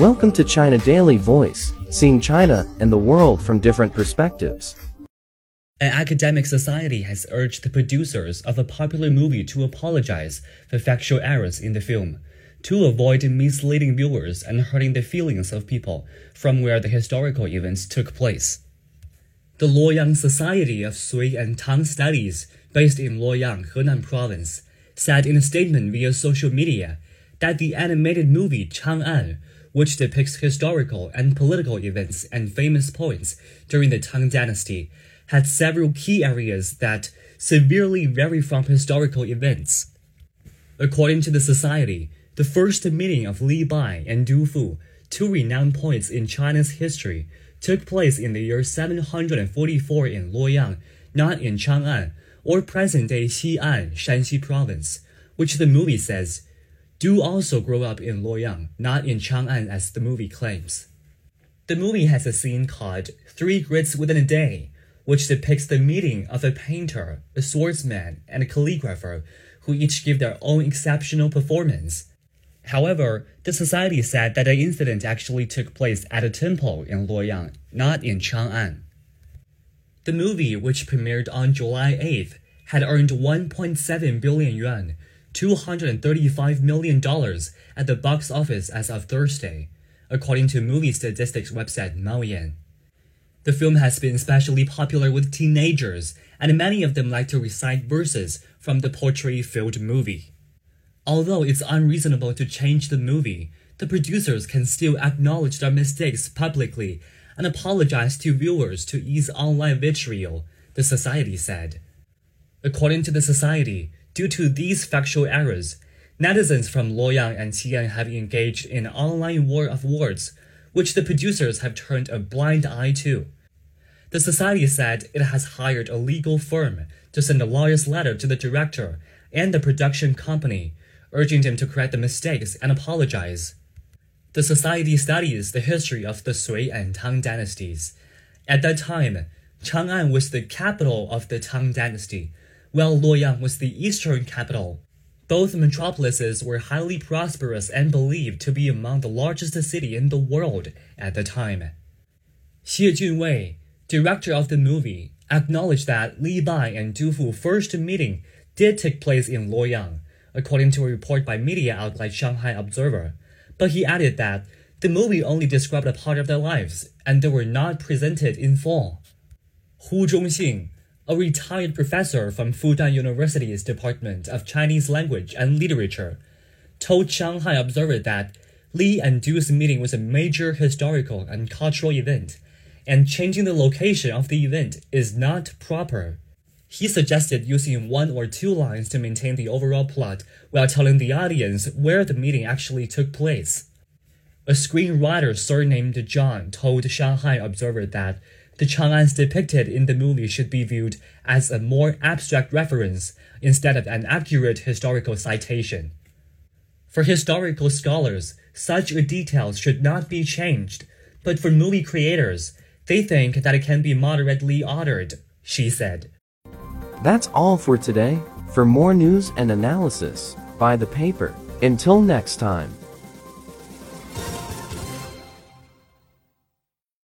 Welcome to China Daily Voice, seeing China and the world from different perspectives. An academic society has urged the producers of a popular movie to apologize for factual errors in the film, to avoid misleading viewers and hurting the feelings of people from where the historical events took place. The Luoyang Society of Sui and Tang Studies, based in Luoyang, Henan Province, said in a statement via social media that the animated movie Chang'an, which depicts historical and political events and famous points during the Tang Dynasty, had several key areas that severely vary from historical events. According to the society, the first meeting of Li Bai and Du Fu, two renowned poets in China's history, took place in the year 744 in Luoyang, not in Chang'an, or present-day Xi'an, Shaanxi province, which the movie says Du also grew up in Luoyang, not in Chang'an as the movie claims. The movie has a scene called Three Greats Within a Day, which depicts the meeting of a painter, a swordsman, and a calligrapher who each give their own exceptional performance. However, the society said that the incident actually took place at a temple in Luoyang, not in Chang'an. The movie, which premiered on July 8th, had earned 1.7 billion yuan, $235 million at the box office as of Thursday, according to movie statistics website Maoyan. The film has been especially popular with teenagers, and many of them like to recite verses from the poetry-filled movie. Although it's unreasonable to change the movie, the producers can still acknowledge their mistakes publicly and apologize to viewers to ease online vitriol, the society said. According to the society, Due to these factual errors, netizens from Luoyang and Xi'an have engaged in an online war of words, which the producers have turned a blind eye to. The society said it has hired a legal firm to send a lawyer's letter to the director and the production company, urging them to correct the mistakes and apologize. The society studies the history of the Sui and Tang dynasties. At that time, Chang'an was the capital of the Tang dynasty, while Luoyang was the eastern capital. Both metropolises were highly prosperous and believed to be among the largest cities in the world at the time. Xie Junwei, director of the movie, acknowledged that Li Bai and Du Fu first meeting did take place in Luoyang, according to a report by media outlet Shanghai Observer, but he added that the movie only described a part of their lives and they were not presented in full. Hu Zhongxing, a retired professor from Fudan University's Department of Chinese Language and Literature, told Shanghai Observer that Li and Du's meeting was a major historical and cultural event, and changing the location of the event is not proper. He suggested using one or two lines to maintain the overall plot while telling the audience where the meeting actually took place. A screenwriter surnamed John told Shanghai Observer that the Chang'ans depicted in the movie should be viewed as a more abstract reference instead of an accurate historical citation. For historical scholars, such details should not be changed, but for movie creators, they think that it can be moderately altered, she said. That's all for today. For more news and analysis, buy the paper. Until next time.